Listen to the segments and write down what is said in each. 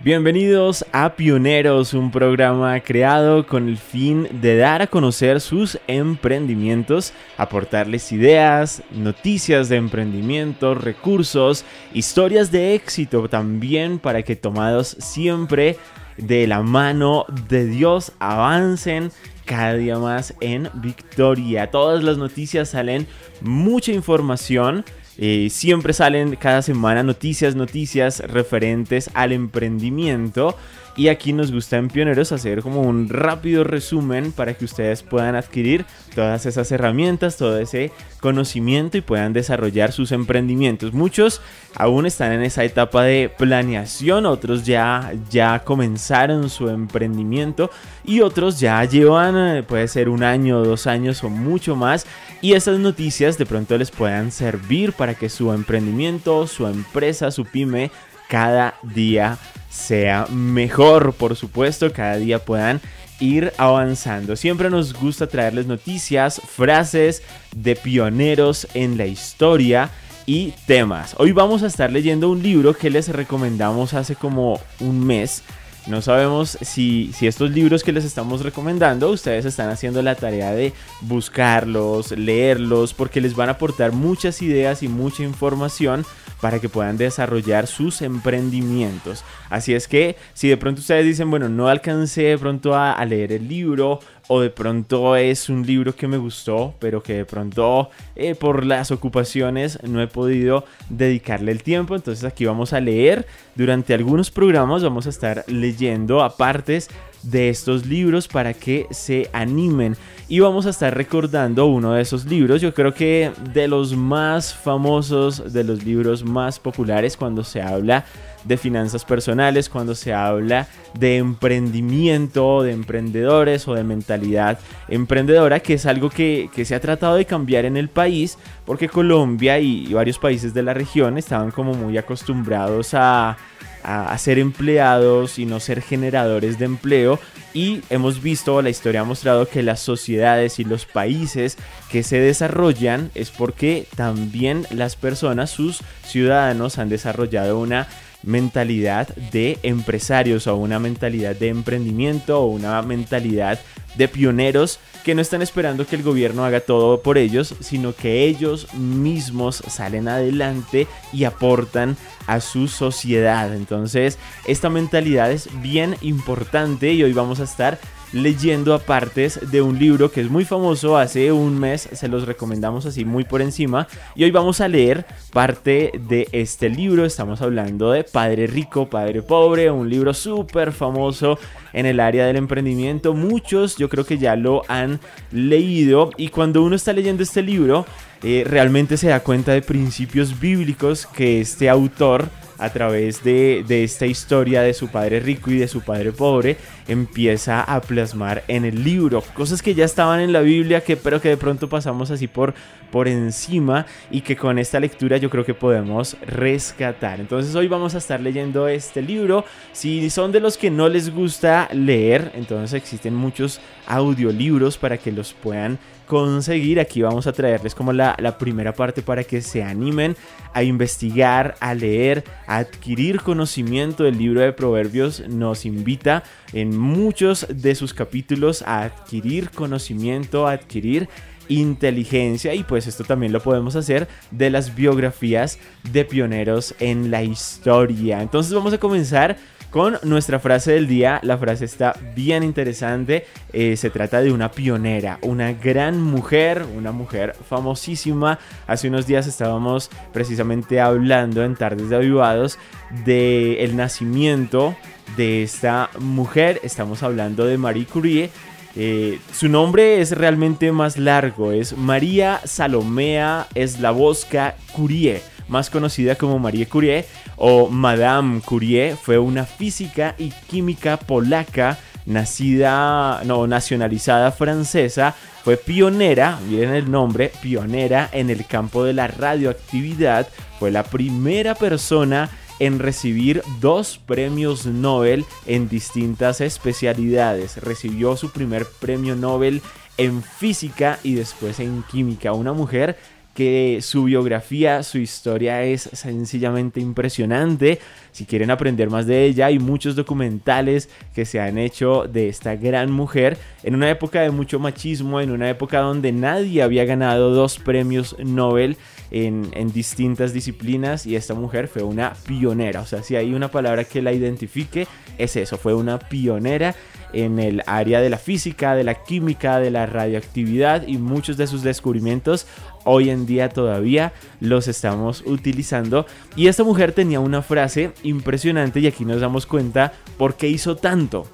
Bienvenidos a Pioneros, un programa creado con el fin de dar a conocer sus emprendimientos, aportarles ideas, noticias de emprendimiento, recursos, historias de éxito también para que tomados siempre de la mano de Dios avancen cada día más en victoria. Todas las noticias salen, mucha información eh, siempre salen cada semana noticias, noticias referentes al emprendimiento. Y aquí nos gusta en Pioneros hacer como un rápido resumen para que ustedes puedan adquirir todas esas herramientas, todo ese conocimiento y puedan desarrollar sus emprendimientos. Muchos aún están en esa etapa de planeación, otros ya, ya comenzaron su emprendimiento y otros ya llevan, eh, puede ser un año, dos años o mucho más. Y esas noticias de pronto les puedan servir para que su emprendimiento, su empresa, su pyme cada día sea mejor, por supuesto, cada día puedan ir avanzando. Siempre nos gusta traerles noticias, frases de pioneros en la historia y temas. Hoy vamos a estar leyendo un libro que les recomendamos hace como un mes no sabemos si, estos libros que les estamos recomendando, ustedes están haciendo la tarea de buscarlos, leerlos, porque les van a aportar muchas ideas y mucha información para que puedan desarrollar sus emprendimientos. Así es que si de pronto ustedes dicen, bueno, no alcancé de pronto a, a leer el libro o de pronto es un libro que me gustó, pero que de pronto eh, por las ocupaciones no he podido dedicarle el tiempo. Entonces aquí vamos a leer. Durante algunos programas vamos a estar leyendo apartes de estos libros para que se animen. Y vamos a estar recordando uno de esos libros. Yo creo que de los más famosos, de los libros más populares cuando se habla de finanzas personales, cuando se habla de emprendimiento, de emprendedores o de mentalidad emprendedora, que es algo que, se ha tratado de cambiar en el país, porque Colombia y varios países de la región estaban como muy acostumbrados a a, ser empleados y no ser generadores de empleo. Y hemos visto, la historia ha mostrado que las sociedades y los países que se desarrollan es porque también las personas, sus ciudadanos, han desarrollado una mentalidad de empresarios o una mentalidad de emprendimiento o una mentalidad de pioneros que no están esperando que el gobierno haga todo por ellos, sino que ellos mismos salen adelante y aportan a su sociedad. Entonces, esta mentalidad es bien importante y hoy vamos a estar leyendo apartes de un libro que es muy famoso, hace un mes se los recomendamos así muy por encima y hoy vamos a leer parte de este libro, estamos hablando de Padre Rico, Padre Pobre, un libro súper famoso en el área del emprendimiento, muchos yo creo que ya lo han leído y cuando uno está leyendo este libro eh, realmente se da cuenta de principios bíblicos que este autor a través de, esta historia de su padre rico y de su padre pobre, empieza a plasmar en el libro. Cosas que ya estaban en la Biblia, que, pero que de pronto pasamos así por, por encima y que con esta lectura yo creo que podemos rescatar. Entonces hoy vamos a estar leyendo este libro. Si son de los que no les gusta leer, entonces existen muchos audiolibros para que los puedan conseguir. Aquí vamos a traerles como la, primera parte para que se animen a investigar, a leer, a adquirir conocimiento. El libro de Proverbios nos invita en muchos de sus capítulos a adquirir conocimiento, a adquirir inteligencia y pues esto también lo podemos hacer de las biografías de pioneros en la historia. Entonces vamos a comenzar con nuestra frase del día. La frase está bien interesante. Eh, se trata de una pionera, una gran mujer, una mujer famosísima. Hace unos días estábamos precisamente hablando en Tardes de Avivados de el nacimiento de esta mujer. Estamos hablando de Marie Curie. Eh, su nombre es realmente más largo, es María Salomea Slavoska Curie más conocida como Marie Curie o Madame Curie, fue una física y química polaca nacida, no, nacionalizada francesa, fue pionera, miren el nombre, pionera en el campo de la radioactividad, fue la primera persona en recibir dos premios Nobel en distintas especialidades. Recibió su primer premio Nobel en física y después en química. Una mujer que su biografía, su historia es sencillamente impresionante. Si quieren aprender más de ella, hay muchos documentales que se han hecho de esta gran mujer en una época de mucho machismo, en una época donde nadie había ganado dos premios Nobel en, distintas disciplinas y esta mujer fue una pionera. O sea, si hay una palabra que la identifique, es eso, fue una pionera en el área de la física, de la química, de la radioactividad y muchos de sus descubrimientos hoy en día todavía los estamos utilizando. Y esta mujer tenía una frase impresionante y aquí nos damos cuenta por qué hizo tanto.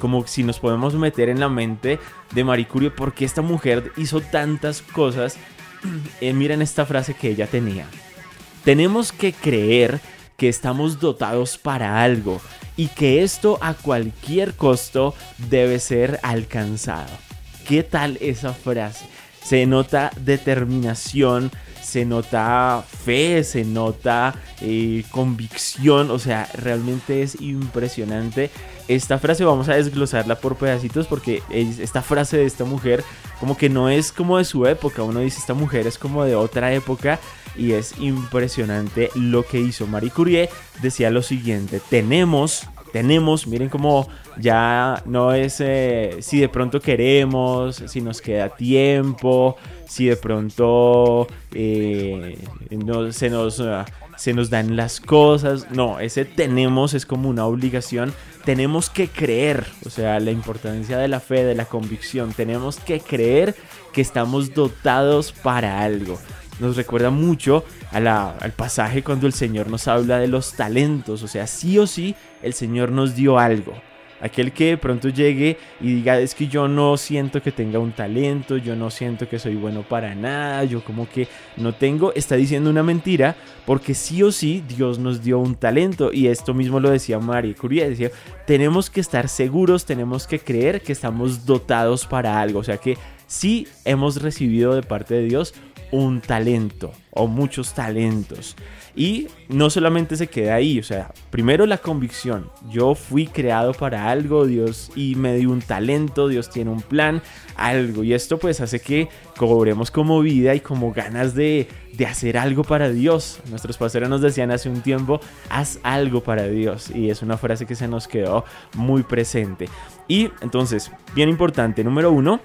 Como si nos podemos meter en la mente de Marie Curie, por qué esta mujer hizo tantas cosas. Eh, miren esta frase que ella tenía. Tenemos que creer que estamos dotados para algo y que esto a cualquier costo debe ser alcanzado. ¿Qué tal esa frase? Se nota determinación, se nota fe, se nota eh, convicción, o sea, realmente es impresionante. Esta frase vamos a desglosarla por pedacitos porque esta frase de esta mujer como que no es como de su época, uno dice esta mujer es como de otra época y es impresionante lo que hizo Marie Curie. Decía lo siguiente, tenemos, tenemos, miren cómo ya no es eh, si de pronto queremos, si nos queda tiempo, si de pronto eh, no, se, nos, se nos dan las cosas. No, ese tenemos es como una obligación. Tenemos que creer, o sea, la importancia de la fe, de la convicción. Tenemos que creer que estamos dotados para algo nos recuerda mucho al pasaje cuando el Señor nos habla de los talentos. O sea, sí o sí, el Señor nos dio algo. Aquel que de pronto llegue y diga, es que yo no siento que tenga un talento, yo no siento que soy bueno para nada, yo como que no tengo, está diciendo una mentira, porque sí o sí Dios nos dio un talento. Y esto mismo lo decía María Curie, decía, tenemos que estar seguros, tenemos que creer que estamos dotados para algo. O sea que sí hemos recibido de parte de Dios un talento o muchos talentos. Y no solamente se queda ahí, o sea, primero la convicción, yo fui creado para algo, Dios y me dio un talento, Dios tiene un plan, algo, y esto pues hace que cobremos como vida y como ganas de, de hacer algo para Dios. Nuestros pastores nos decían hace un tiempo, haz algo para Dios, y es una frase que se nos quedó muy presente. Y entonces, bien importante, número uno,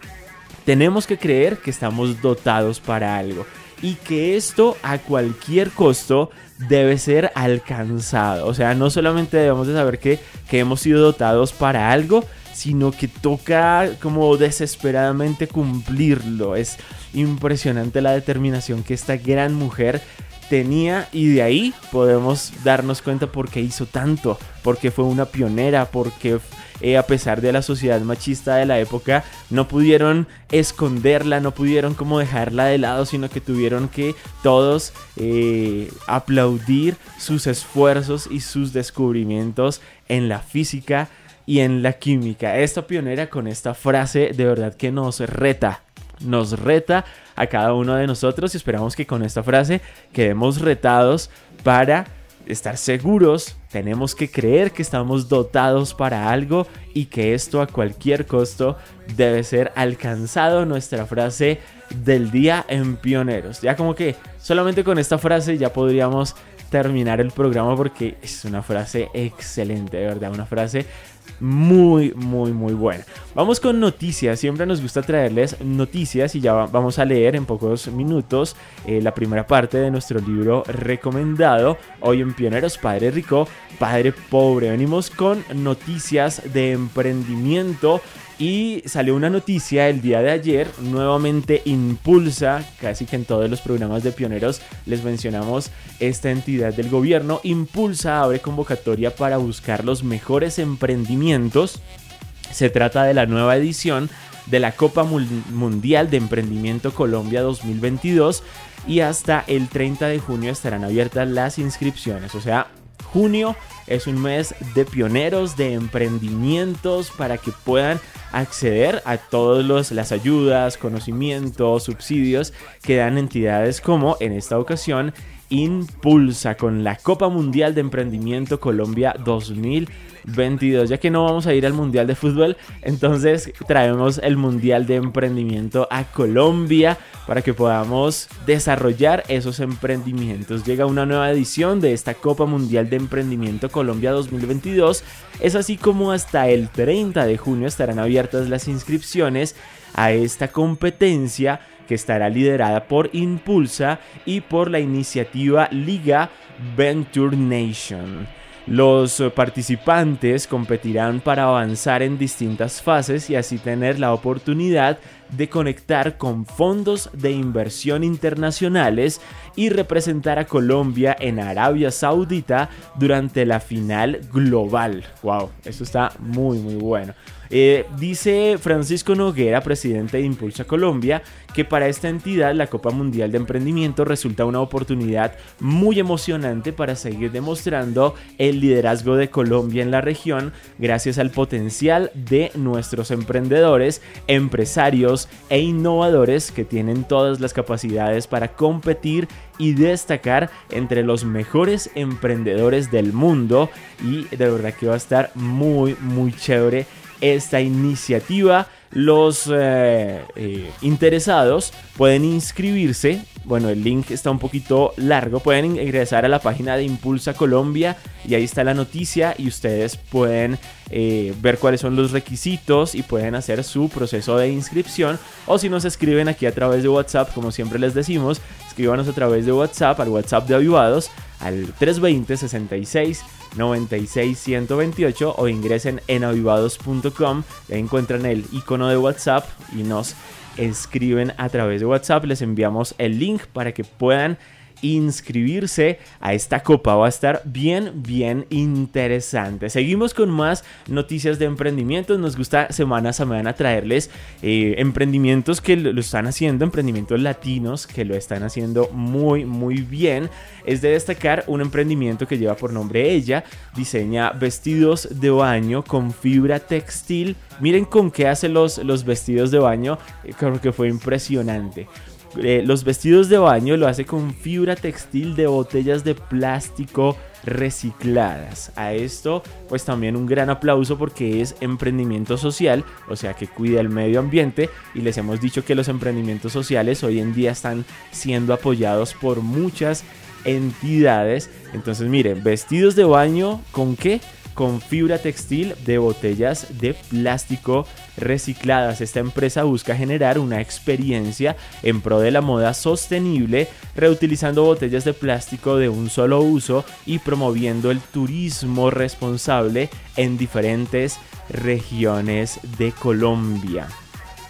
tenemos que creer que estamos dotados para algo y que esto a cualquier costo debe ser alcanzado. O sea, no solamente debemos de saber que, que hemos sido dotados para algo, sino que toca como desesperadamente cumplirlo. Es impresionante la determinación que esta gran mujer tenía y de ahí podemos darnos cuenta por qué hizo tanto, porque fue una pionera, porque eh, a pesar de la sociedad machista de la época, no pudieron esconderla, no pudieron como dejarla de lado, sino que tuvieron que todos eh, aplaudir sus esfuerzos y sus descubrimientos en la física y en la química. Esta pionera con esta frase de verdad que nos reta, nos reta a cada uno de nosotros y esperamos que con esta frase quedemos retados para estar seguros, tenemos que creer que estamos dotados para algo y que esto a cualquier costo debe ser alcanzado. Nuestra frase del día en Pioneros. Ya como que solamente con esta frase ya podríamos terminar el programa porque es una frase excelente, de verdad, una frase muy, muy, muy buena. Vamos con noticias. Siempre nos gusta traerles noticias y ya vamos a leer en pocos minutos eh, la primera parte de nuestro libro recomendado. Hoy en Pioneros, Padre Rico, Padre Pobre. Venimos con noticias de emprendimiento y salió una noticia el día de ayer, nuevamente Impulsa, casi que en todos los programas de pioneros les mencionamos esta entidad del gobierno. Impulsa abre convocatoria para buscar los mejores emprendimientos. Se trata de la nueva edición de la Copa Mundial de Emprendimiento Colombia 2022 y hasta el 30 de junio estarán abiertas las inscripciones. O sea, junio. Es un mes de pioneros, de emprendimientos para que puedan acceder a todas las ayudas, conocimientos, subsidios que dan entidades como en esta ocasión Impulsa con la Copa Mundial de Emprendimiento Colombia 2022. Ya que no vamos a ir al Mundial de Fútbol, entonces traemos el Mundial de Emprendimiento a Colombia para que podamos desarrollar esos emprendimientos. Llega una nueva edición de esta Copa Mundial de Emprendimiento Colombia 2022. Es así como hasta el 30 de junio estarán abiertas las inscripciones a esta competencia que estará liderada por Impulsa y por la iniciativa Liga Venture Nation. Los participantes competirán para avanzar en distintas fases y así tener la oportunidad de conectar con fondos de inversión internacionales y representar a Colombia en Arabia Saudita durante la final global. Wow, esto está muy muy bueno. Eh, dice Francisco Noguera, presidente de Impulsa Colombia, que para esta entidad la Copa Mundial de Emprendimiento resulta una oportunidad muy emocionante para seguir demostrando el liderazgo de Colombia en la región gracias al potencial de nuestros emprendedores, empresarios e innovadores que tienen todas las capacidades para competir y destacar entre los mejores emprendedores del mundo y de verdad que va a estar muy muy chévere esta iniciativa. Los eh, eh, interesados pueden inscribirse. Bueno, el link está un poquito largo. Pueden ingresar a la página de Impulsa Colombia y ahí está la noticia y ustedes pueden eh, ver cuáles son los requisitos y pueden hacer su proceso de inscripción. O si nos escriben aquí a través de WhatsApp, como siempre les decimos, escríbanos a través de WhatsApp, al WhatsApp de Avivados, al 320 66 96 128 o ingresen en avivados.com, encuentran el icono de WhatsApp y nos escriben a través de WhatsApp, les enviamos el link para que puedan inscribirse a esta copa. Va a estar bien, bien interesante. Seguimos con más noticias de emprendimientos. Nos gusta semana a semana traerles eh, emprendimientos que lo están haciendo, emprendimientos latinos que lo están haciendo muy, muy bien. Es de destacar un emprendimiento que lleva por nombre ella. Diseña vestidos de baño con fibra textil. Miren con qué hace los, los vestidos de baño. Eh, creo que fue impresionante. Los vestidos de baño lo hace con fibra textil de botellas de plástico recicladas. A esto pues también un gran aplauso porque es emprendimiento social, o sea que cuida el medio ambiente y les hemos dicho que los emprendimientos sociales hoy en día están siendo apoyados por muchas entidades. Entonces miren, vestidos de baño con qué? con fibra textil de botellas de plástico recicladas. Esta empresa busca generar una experiencia en pro de la moda sostenible, reutilizando botellas de plástico de un solo uso y promoviendo el turismo responsable en diferentes regiones de Colombia.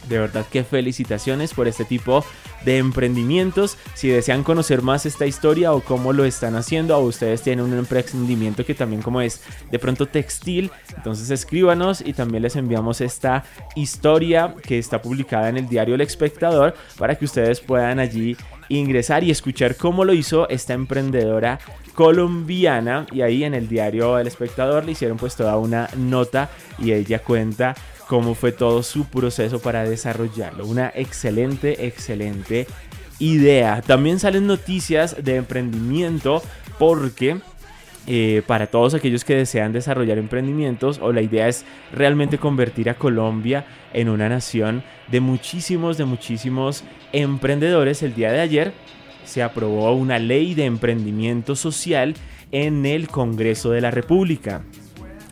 De verdad que felicitaciones por este tipo de emprendimientos. Si desean conocer más esta historia o cómo lo están haciendo, o ustedes tienen un emprendimiento que también como es de pronto textil, entonces escríbanos y también les enviamos esta historia que está publicada en el diario El Espectador para que ustedes puedan allí ingresar y escuchar cómo lo hizo esta emprendedora colombiana y ahí en el diario El Espectador le hicieron pues toda una nota y ella cuenta cómo fue todo su proceso para desarrollarlo. Una excelente, excelente idea. También salen noticias de emprendimiento porque eh, para todos aquellos que desean desarrollar emprendimientos o la idea es realmente convertir a Colombia en una nación de muchísimos, de muchísimos emprendedores. El día de ayer se aprobó una ley de emprendimiento social en el Congreso de la República.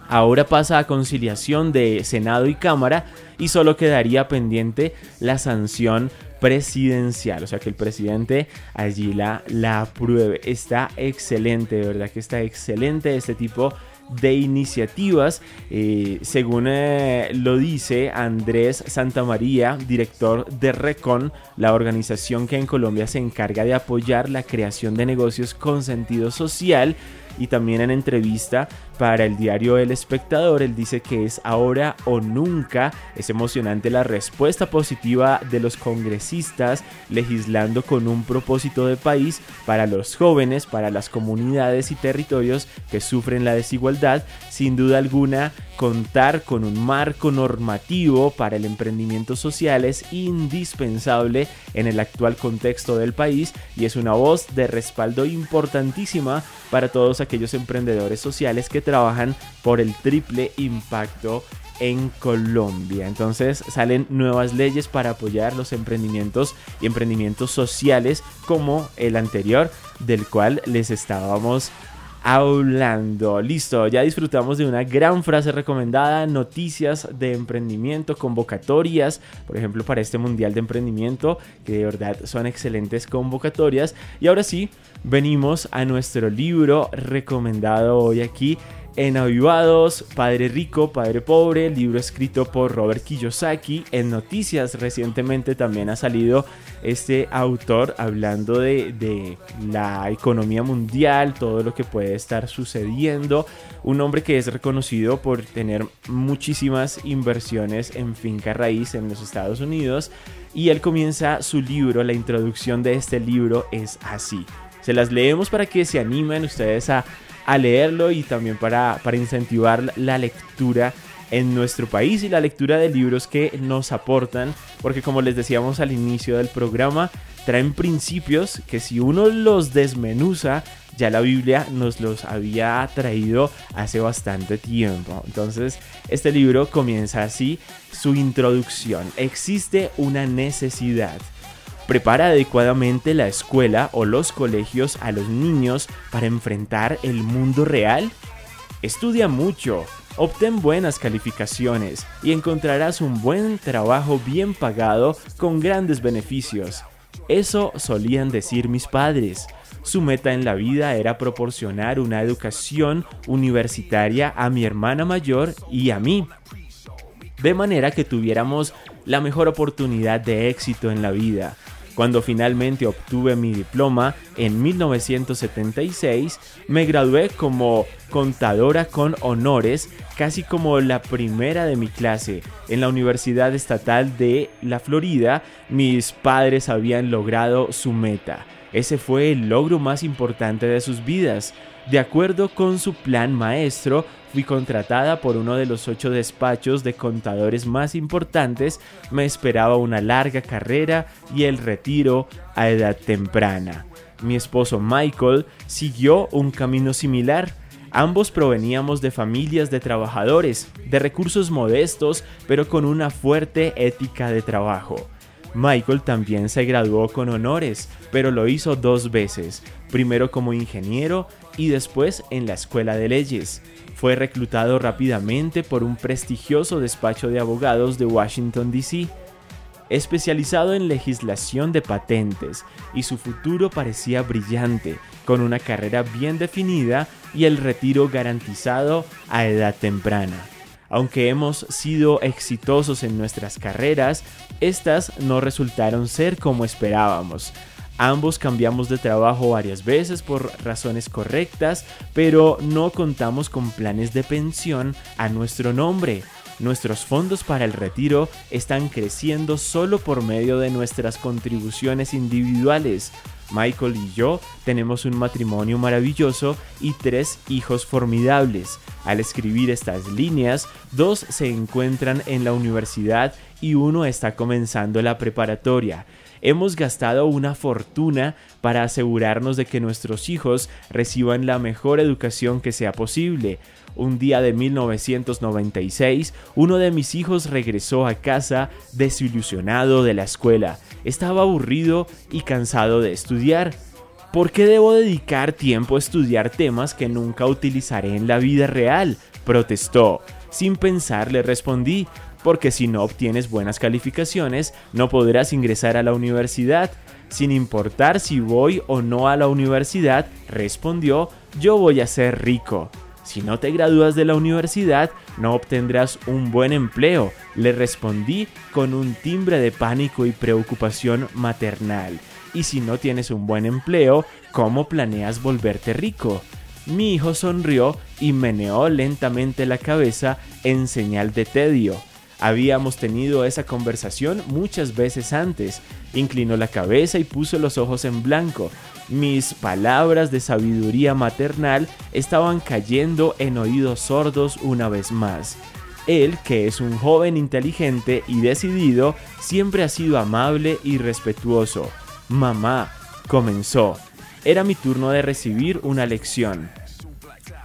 Ahora pasa a conciliación de Senado y Cámara y solo quedaría pendiente la sanción presidencial, o sea que el presidente allí la, la apruebe. Está excelente, de verdad que está excelente este tipo de iniciativas, eh, según eh, lo dice Andrés Santamaría, director de Recon, la organización que en Colombia se encarga de apoyar la creación de negocios con sentido social y también en entrevista para el diario El Espectador, él dice que es ahora o nunca. Es emocionante la respuesta positiva de los congresistas legislando con un propósito de país para los jóvenes, para las comunidades y territorios que sufren la desigualdad. Sin duda alguna, contar con un marco normativo para el emprendimiento social es indispensable en el actual contexto del país y es una voz de respaldo importantísima para todos aquellos emprendedores sociales que trabajan por el triple impacto en Colombia. Entonces salen nuevas leyes para apoyar los emprendimientos y emprendimientos sociales como el anterior del cual les estábamos hablando. Listo, ya disfrutamos de una gran frase recomendada, noticias de emprendimiento, convocatorias, por ejemplo, para este Mundial de Emprendimiento, que de verdad son excelentes convocatorias. Y ahora sí, venimos a nuestro libro recomendado hoy aquí en Avivados, Padre Rico, Padre Pobre, libro escrito por Robert Kiyosaki. En Noticias recientemente también ha salido este autor hablando de, de, la economía mundial, todo lo que puede estar sucediendo. Un hombre que es reconocido por tener muchísimas inversiones en finca raíz en los Estados Unidos. Y él comienza su libro, la introducción de este libro es así. Se las leemos para que se animen ustedes a a leerlo y también para, para incentivar la lectura en nuestro país y la lectura de libros que nos aportan, porque como les decíamos al inicio del programa, traen principios que si uno los desmenuza, ya la Biblia nos los había traído hace bastante tiempo. Entonces, este libro comienza así su introducción. Existe una necesidad Prepara adecuadamente la escuela o los colegios a los niños para enfrentar el mundo real. Estudia mucho, obtén buenas calificaciones y encontrarás un buen trabajo bien pagado con grandes beneficios. Eso solían decir mis padres. Su meta en la vida era proporcionar una educación universitaria a mi hermana mayor y a mí. De manera que tuviéramos la mejor oportunidad de éxito en la vida. Cuando finalmente obtuve mi diploma en 1976, me gradué como contadora con honores, casi como la primera de mi clase. En la Universidad Estatal de la Florida, mis padres habían logrado su meta. Ese fue el logro más importante de sus vidas. De acuerdo con su plan maestro, fui contratada por uno de los ocho despachos de contadores más importantes, me esperaba una larga carrera y el retiro a edad temprana. Mi esposo Michael siguió un camino similar. Ambos proveníamos de familias de trabajadores, de recursos modestos, pero con una fuerte ética de trabajo. Michael también se graduó con honores, pero lo hizo dos veces, primero como ingeniero y después en la escuela de leyes. Fue reclutado rápidamente por un prestigioso despacho de abogados de Washington, D.C., especializado en legislación de patentes, y su futuro parecía brillante, con una carrera bien definida y el retiro garantizado a edad temprana. Aunque hemos sido exitosos en nuestras carreras, estas no resultaron ser como esperábamos. Ambos cambiamos de trabajo varias veces por razones correctas, pero no contamos con planes de pensión a nuestro nombre. Nuestros fondos para el retiro están creciendo solo por medio de nuestras contribuciones individuales. Michael y yo tenemos un matrimonio maravilloso y tres hijos formidables. Al escribir estas líneas, dos se encuentran en la universidad y uno está comenzando la preparatoria. Hemos gastado una fortuna para asegurarnos de que nuestros hijos reciban la mejor educación que sea posible. Un día de 1996, uno de mis hijos regresó a casa desilusionado de la escuela. Estaba aburrido y cansado de estudiar. ¿Por qué debo dedicar tiempo a estudiar temas que nunca utilizaré en la vida real? protestó. Sin pensar le respondí, porque si no obtienes buenas calificaciones no podrás ingresar a la universidad. Sin importar si voy o no a la universidad, respondió, yo voy a ser rico. Si no te gradúas de la universidad, no obtendrás un buen empleo, le respondí con un timbre de pánico y preocupación maternal. Y si no tienes un buen empleo, ¿cómo planeas volverte rico? Mi hijo sonrió y meneó lentamente la cabeza en señal de tedio. Habíamos tenido esa conversación muchas veces antes. Inclinó la cabeza y puso los ojos en blanco. Mis palabras de sabiduría maternal estaban cayendo en oídos sordos una vez más. Él, que es un joven inteligente y decidido, siempre ha sido amable y respetuoso. Mamá, comenzó. Era mi turno de recibir una lección.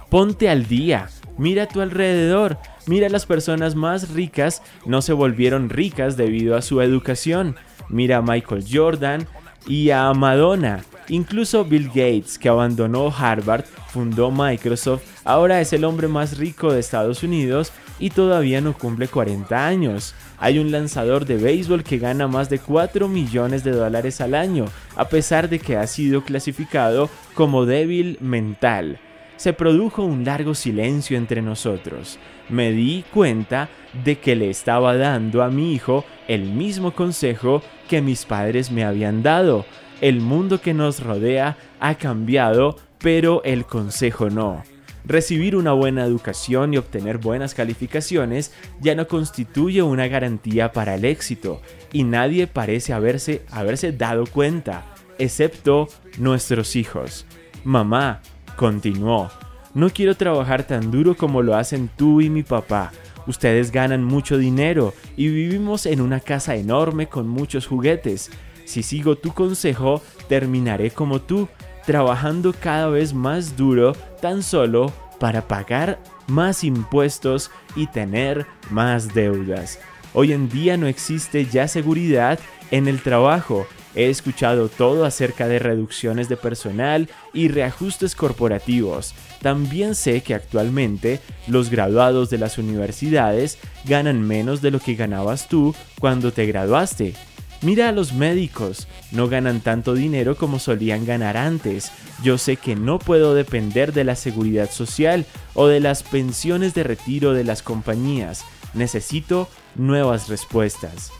Ponte al día, mira a tu alrededor, mira las personas más ricas no se volvieron ricas debido a su educación. Mira a Michael Jordan y a Madonna. Incluso Bill Gates, que abandonó Harvard, fundó Microsoft, ahora es el hombre más rico de Estados Unidos y todavía no cumple 40 años. Hay un lanzador de béisbol que gana más de 4 millones de dólares al año, a pesar de que ha sido clasificado como débil mental. Se produjo un largo silencio entre nosotros. Me di cuenta de que le estaba dando a mi hijo el mismo consejo que mis padres me habían dado el mundo que nos rodea ha cambiado, pero el consejo no. Recibir una buena educación y obtener buenas calificaciones ya no constituye una garantía para el éxito, y nadie parece haberse, haberse dado cuenta, excepto nuestros hijos. Mamá, continuó, no quiero trabajar tan duro como lo hacen tú y mi papá. Ustedes ganan mucho dinero y vivimos en una casa enorme con muchos juguetes. Si sigo tu consejo, terminaré como tú, trabajando cada vez más duro tan solo para pagar más impuestos y tener más deudas. Hoy en día no existe ya seguridad en el trabajo. He escuchado todo acerca de reducciones de personal y reajustes corporativos. También sé que actualmente los graduados de las universidades ganan menos de lo que ganabas tú cuando te graduaste. Mira a los médicos, no ganan tanto dinero como solían ganar antes. Yo sé que no puedo depender de la seguridad social o de las pensiones de retiro de las compañías. Necesito nuevas respuestas.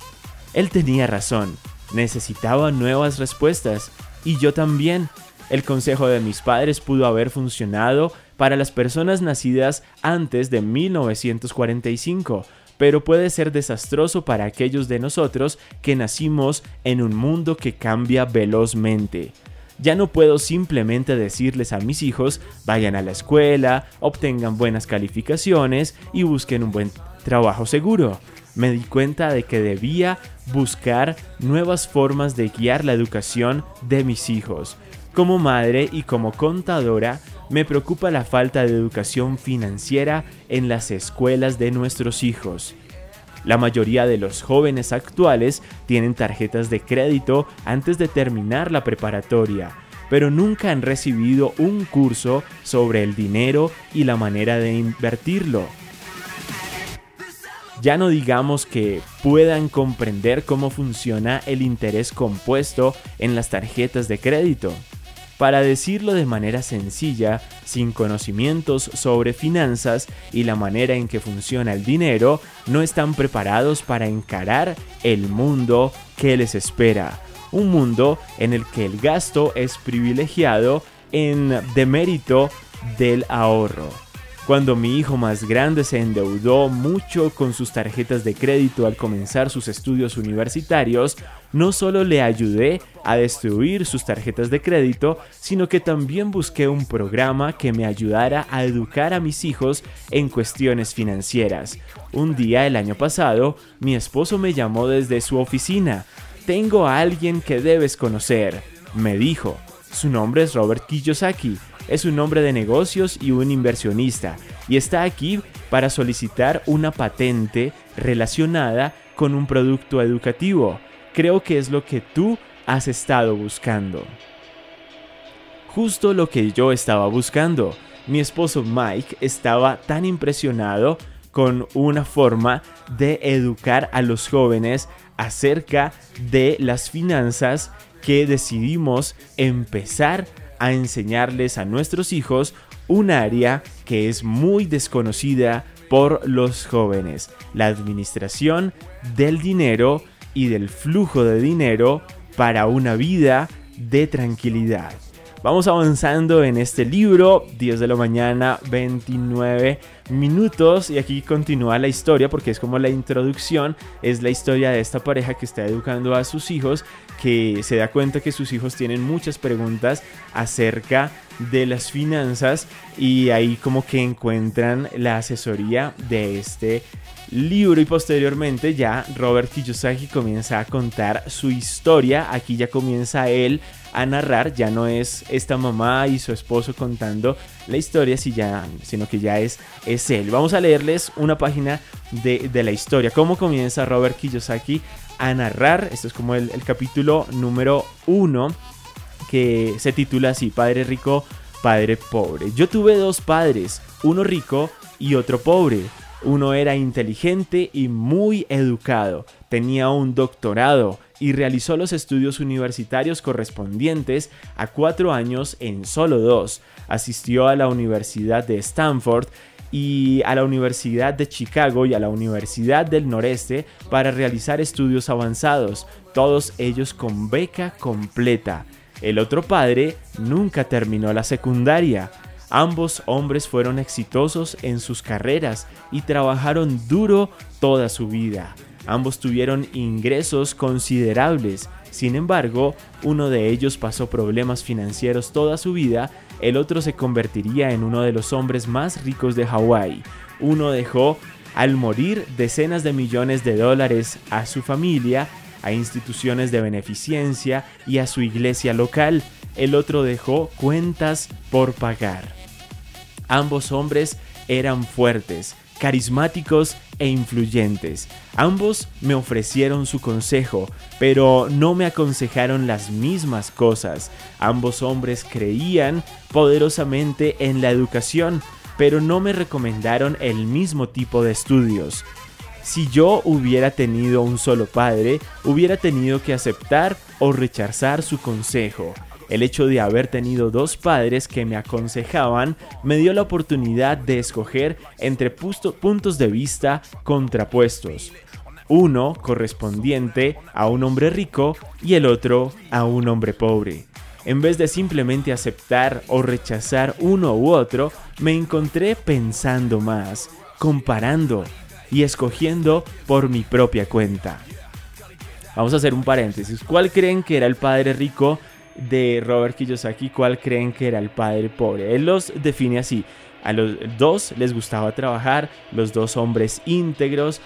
Él tenía razón, necesitaba nuevas respuestas y yo también. El consejo de mis padres pudo haber funcionado para las personas nacidas antes de 1945, pero puede ser desastroso para aquellos de nosotros que nacimos en un mundo que cambia velozmente. Ya no puedo simplemente decirles a mis hijos, vayan a la escuela, obtengan buenas calificaciones y busquen un buen trabajo seguro. Me di cuenta de que debía buscar nuevas formas de guiar la educación de mis hijos. Como madre y como contadora, me preocupa la falta de educación financiera en las escuelas de nuestros hijos. La mayoría de los jóvenes actuales tienen tarjetas de crédito antes de terminar la preparatoria, pero nunca han recibido un curso sobre el dinero y la manera de invertirlo. Ya no digamos que puedan comprender cómo funciona el interés compuesto en las tarjetas de crédito. Para decirlo de manera sencilla, sin conocimientos sobre finanzas y la manera en que funciona el dinero, no están preparados para encarar el mundo que les espera. Un mundo en el que el gasto es privilegiado en demérito del ahorro. Cuando mi hijo más grande se endeudó mucho con sus tarjetas de crédito al comenzar sus estudios universitarios, no solo le ayudé a destruir sus tarjetas de crédito, sino que también busqué un programa que me ayudara a educar a mis hijos en cuestiones financieras. Un día el año pasado, mi esposo me llamó desde su oficina. Tengo a alguien que debes conocer, me dijo. Su nombre es Robert Kiyosaki es un hombre de negocios y un inversionista y está aquí para solicitar una patente relacionada con un producto educativo. Creo que es lo que tú has estado buscando. Justo lo que yo estaba buscando. Mi esposo Mike estaba tan impresionado con una forma de educar a los jóvenes acerca de las finanzas que decidimos empezar a enseñarles a nuestros hijos un área que es muy desconocida por los jóvenes, la administración del dinero y del flujo de dinero para una vida de tranquilidad. Vamos avanzando en este libro, 10 de la mañana, 29 minutos y aquí continúa la historia porque es como la introducción, es la historia de esta pareja que está educando a sus hijos, que se da cuenta que sus hijos tienen muchas preguntas acerca de las finanzas y ahí como que encuentran la asesoría de este libro y posteriormente ya Robert Kiyosaki comienza a contar su historia, aquí ya comienza él a narrar, ya no es esta mamá y su esposo contando la historia, sino que ya es, es él. Vamos a leerles una página de, la historia, cómo comienza Robert Kiyosaki a narrar, esto es como el capítulo número uno que se titula así, Padre Rico, Padre Pobre. Yo tuve dos padres, uno rico y otro pobre. Uno era inteligente y muy educado, tenía un doctorado y realizó los estudios universitarios correspondientes a cuatro años en solo dos. Asistió a la Universidad de Stanford y a la Universidad de Chicago y a la Universidad del Noreste para realizar estudios avanzados, todos ellos con beca completa. El otro padre nunca terminó la secundaria. Ambos hombres fueron exitosos en sus carreras y trabajaron duro toda su vida. Ambos tuvieron ingresos considerables. Sin embargo, uno de ellos pasó problemas financieros toda su vida, el otro se convertiría en uno de los hombres más ricos de Hawái. Uno dejó al morir decenas de millones de dólares a su familia, a instituciones de beneficencia y a su iglesia local. El otro dejó cuentas por pagar. Ambos hombres eran fuertes, carismáticos e influyentes. Ambos me ofrecieron su consejo, pero no me aconsejaron las mismas cosas. Ambos hombres creían poderosamente en la educación, pero no me recomendaron el mismo tipo de estudios. Si yo hubiera tenido un solo padre, hubiera tenido que aceptar o rechazar su consejo. El hecho de haber tenido dos padres que me aconsejaban me dio la oportunidad de escoger entre puntos de vista contrapuestos. Uno correspondiente a un hombre rico y el otro a un hombre pobre. En vez de simplemente aceptar o rechazar uno u otro, me encontré pensando más, comparando y escogiendo por mi propia cuenta. Vamos a hacer un paréntesis. ¿Cuál creen que era el padre rico de Robert Kiyosaki cuál creen que era el padre pobre. Él los define así. A los dos les gustaba trabajar, los dos hombres íntegros,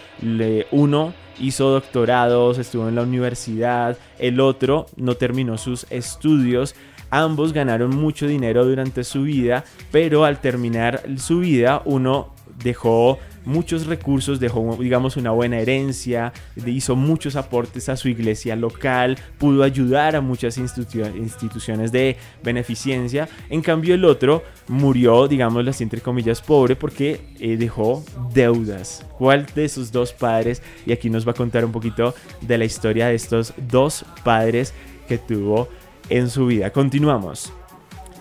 uno hizo doctorados, estuvo en la universidad, el otro no terminó sus estudios. Ambos ganaron mucho dinero durante su vida, pero al terminar su vida uno dejó muchos recursos, dejó, digamos, una buena herencia, hizo muchos aportes a su iglesia local, pudo ayudar a muchas instituciones de beneficencia. En cambio, el otro murió, digamos, las entre comillas, pobre porque eh, dejó deudas. ¿Cuál de sus dos padres? Y aquí nos va a contar un poquito de la historia de estos dos padres que tuvo en su vida. Continuamos.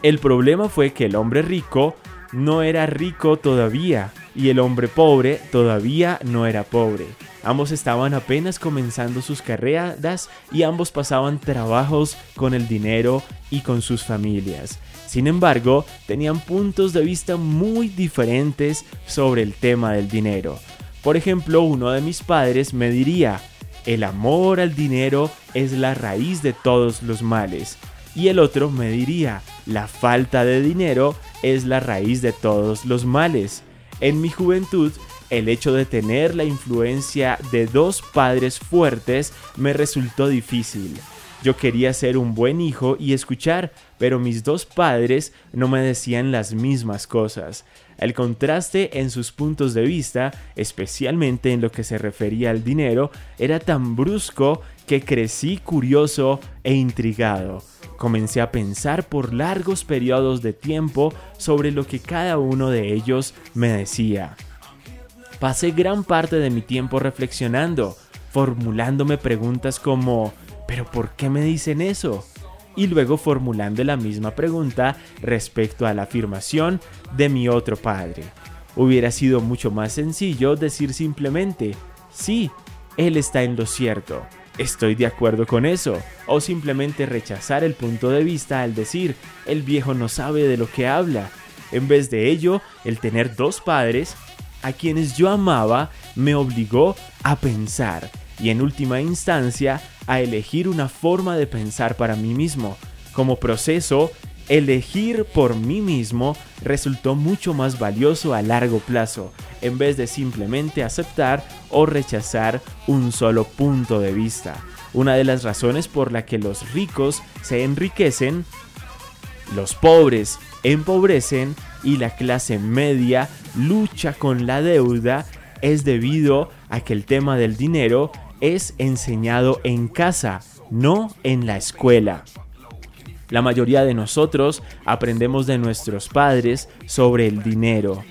El problema fue que el hombre rico no era rico todavía y el hombre pobre todavía no era pobre. Ambos estaban apenas comenzando sus carreras y ambos pasaban trabajos con el dinero y con sus familias. Sin embargo, tenían puntos de vista muy diferentes sobre el tema del dinero. Por ejemplo, uno de mis padres me diría, el amor al dinero es la raíz de todos los males. Y el otro me diría, la falta de dinero es la raíz de todos los males. En mi juventud, el hecho de tener la influencia de dos padres fuertes me resultó difícil. Yo quería ser un buen hijo y escuchar, pero mis dos padres no me decían las mismas cosas. El contraste en sus puntos de vista, especialmente en lo que se refería al dinero, era tan brusco que crecí curioso e intrigado. Comencé a pensar por largos periodos de tiempo sobre lo que cada uno de ellos me decía. Pasé gran parte de mi tiempo reflexionando, formulándome preguntas como ¿pero por qué me dicen eso? y luego formulando la misma pregunta respecto a la afirmación de mi otro padre. Hubiera sido mucho más sencillo decir simplemente, sí, él está en lo cierto, estoy de acuerdo con eso, o simplemente rechazar el punto de vista al decir, el viejo no sabe de lo que habla. En vez de ello, el tener dos padres, a quienes yo amaba, me obligó a pensar y en última instancia a elegir una forma de pensar para mí mismo. Como proceso, elegir por mí mismo resultó mucho más valioso a largo plazo, en vez de simplemente aceptar o rechazar un solo punto de vista. Una de las razones por la que los ricos se enriquecen, los pobres empobrecen y la clase media lucha con la deuda es debido a que el tema del dinero es enseñado en casa, no en la escuela. La mayoría de nosotros aprendemos de nuestros padres sobre el dinero.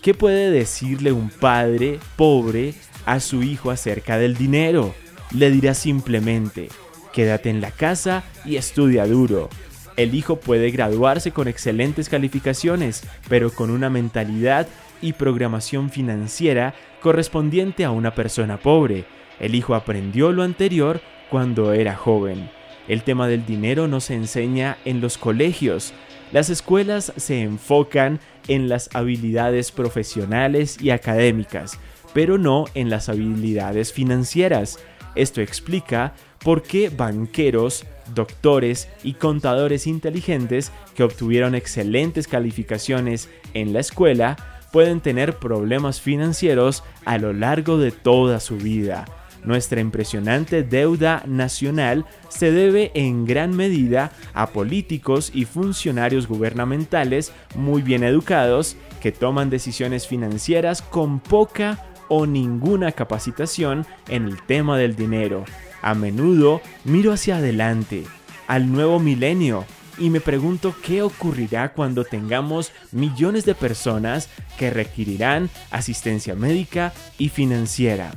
¿Qué puede decirle un padre pobre a su hijo acerca del dinero? Le dirá simplemente, quédate en la casa y estudia duro. El hijo puede graduarse con excelentes calificaciones, pero con una mentalidad y programación financiera correspondiente a una persona pobre, el hijo aprendió lo anterior cuando era joven. El tema del dinero no se enseña en los colegios. Las escuelas se enfocan en las habilidades profesionales y académicas, pero no en las habilidades financieras. Esto explica por qué banqueros, doctores y contadores inteligentes que obtuvieron excelentes calificaciones en la escuela pueden tener problemas financieros a lo largo de toda su vida. Nuestra impresionante deuda nacional se debe en gran medida a políticos y funcionarios gubernamentales muy bien educados que toman decisiones financieras con poca o ninguna capacitación en el tema del dinero. A menudo miro hacia adelante, al nuevo milenio, y me pregunto qué ocurrirá cuando tengamos millones de personas que requerirán asistencia médica y financiera.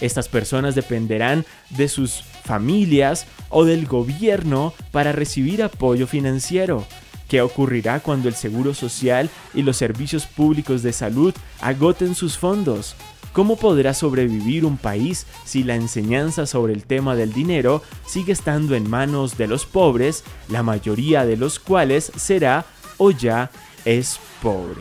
Estas personas dependerán de sus familias o del gobierno para recibir apoyo financiero. ¿Qué ocurrirá cuando el Seguro Social y los servicios públicos de salud agoten sus fondos? ¿Cómo podrá sobrevivir un país si la enseñanza sobre el tema del dinero sigue estando en manos de los pobres, la mayoría de los cuales será o ya es pobre?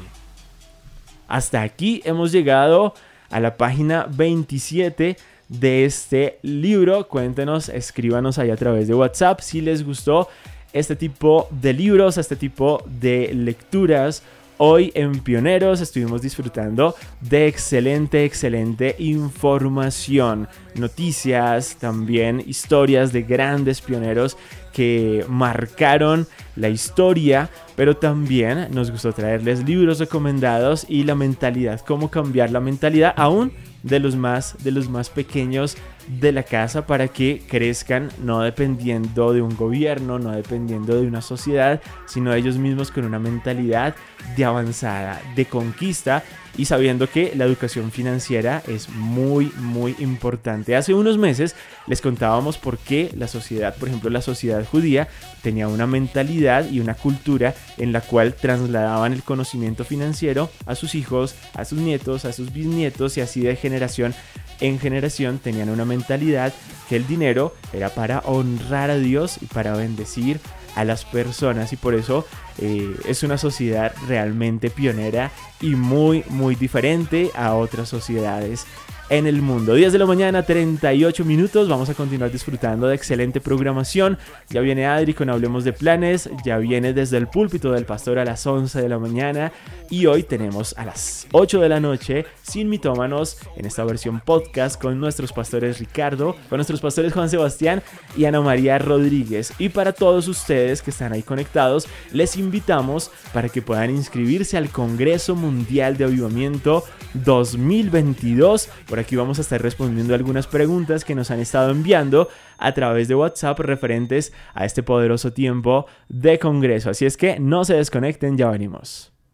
Hasta aquí hemos llegado a la página 27 de este libro. Cuéntenos, escríbanos ahí a través de WhatsApp si les gustó este tipo de libros, este tipo de lecturas. Hoy en Pioneros estuvimos disfrutando de excelente, excelente información, noticias, también historias de grandes pioneros que marcaron la historia, pero también nos gustó traerles libros recomendados y la mentalidad, cómo cambiar la mentalidad aún de los más de los más pequeños de la casa para que crezcan no dependiendo de un gobierno, no dependiendo de una sociedad, sino ellos mismos con una mentalidad de avanzada, de conquista y sabiendo que la educación financiera es muy muy importante. Hace unos meses les contábamos por qué la sociedad, por ejemplo la sociedad judía, tenía una mentalidad y una cultura en la cual trasladaban el conocimiento financiero a sus hijos, a sus nietos, a sus bisnietos y así de generación en generación tenían una mentalidad que el dinero era para honrar a Dios y para bendecir a las personas. Y por eso eh, es una sociedad realmente pionera y muy muy diferente a otras sociedades en el mundo. 10 de la mañana, 38 minutos. Vamos a continuar disfrutando de excelente programación. Ya viene Adri con Hablemos de Planes. Ya viene desde el púlpito del pastor a las 11 de la mañana. Y hoy tenemos a las 8 de la noche sin mitómanos en esta versión podcast con nuestros pastores Ricardo, con nuestros pastores Juan Sebastián y Ana María Rodríguez. Y para todos ustedes que están ahí conectados, les invitamos para que puedan inscribirse al Congreso Mundial de Avivamiento 2022. Por aquí vamos a estar respondiendo algunas preguntas que nos han estado enviando a través de WhatsApp referentes a este poderoso tiempo de Congreso. Así es que no se desconecten, ya venimos.